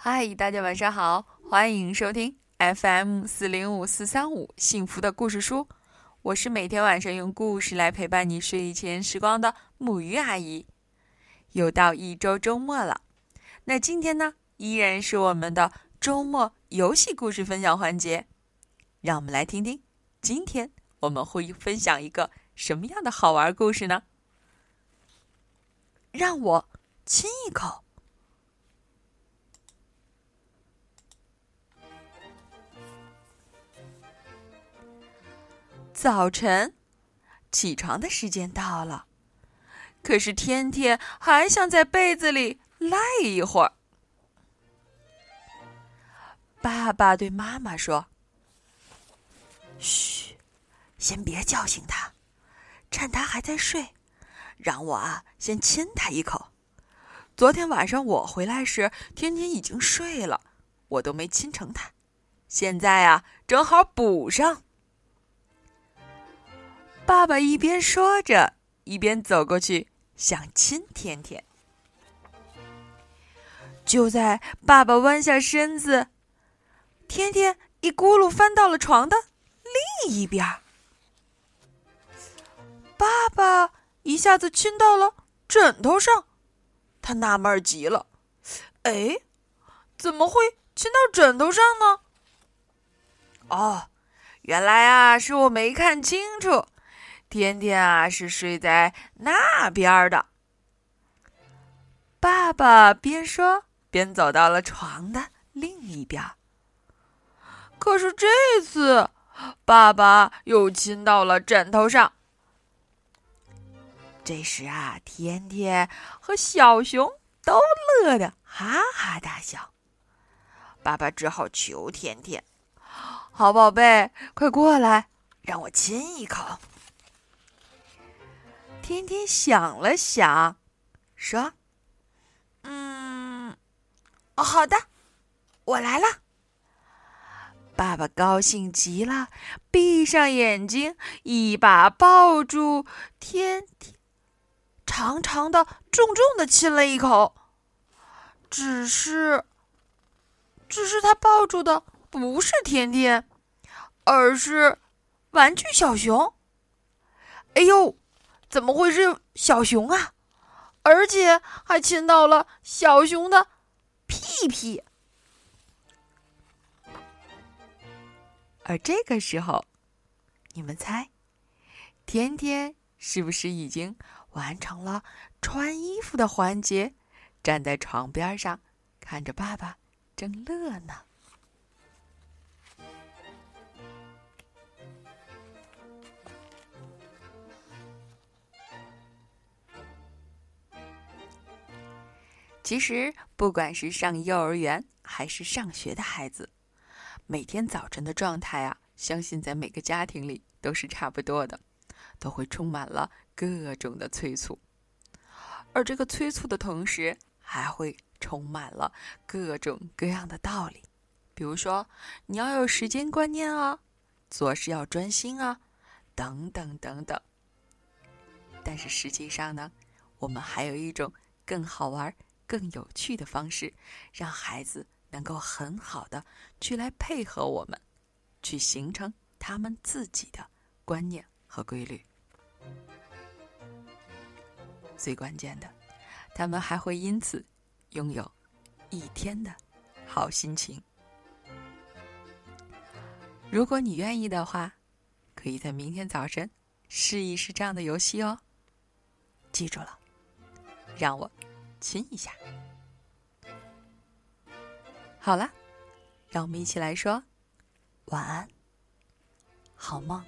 嗨，大家晚上好，欢迎收听 FM 四零五四三五幸福的故事书。我是每天晚上用故事来陪伴你睡前时光的母鱼阿姨。又到一周周末了，那今天呢，依然是我们的周末游戏故事分享环节。让我们来听听，今天我们会分享一个什么样的好玩故事呢？让我亲一口。早晨，起床的时间到了，可是天天还想在被子里赖一会儿。爸爸对妈妈说：“嘘，先别叫醒他，趁他还在睡，让我啊先亲他一口。昨天晚上我回来时，天天已经睡了，我都没亲成他。现在啊，正好补上。”爸爸一边说着，一边走过去想亲甜甜。就在爸爸弯下身子，甜甜一咕噜翻到了床的另一边。爸爸一下子亲到了枕头上，他纳闷极了：“哎，怎么会亲到枕头上呢？”哦，原来啊，是我没看清楚。天天啊，是睡在那边的。爸爸边说边走到了床的另一边。可是这次，爸爸又亲到了枕头上。这时啊，天天和小熊都乐得哈哈大笑。爸爸只好求天天：“好宝贝，快过来，让我亲一口。”天天想了想，说：“嗯，好的，我来了。”爸爸高兴极了，闭上眼睛，一把抱住天天，长长的、重重的亲了一口。只是，只是他抱住的不是天天，而是玩具小熊。哎呦！怎么会是小熊啊？而且还亲到了小熊的屁屁。而这个时候，你们猜，天天是不是已经完成了穿衣服的环节，站在床边上，看着爸爸正乐呢？其实，不管是上幼儿园还是上学的孩子，每天早晨的状态啊，相信在每个家庭里都是差不多的，都会充满了各种的催促。而这个催促的同时，还会充满了各种各样的道理，比如说你要有时间观念啊，做事要专心啊，等等等等。但是实际上呢，我们还有一种更好玩。更有趣的方式，让孩子能够很好的去来配合我们，去形成他们自己的观念和规律。最关键的，他们还会因此拥有一天的好心情。如果你愿意的话，可以在明天早晨试一试这样的游戏哦。记住了，让我。亲一下，好了，让我们一起来说晚安，好梦。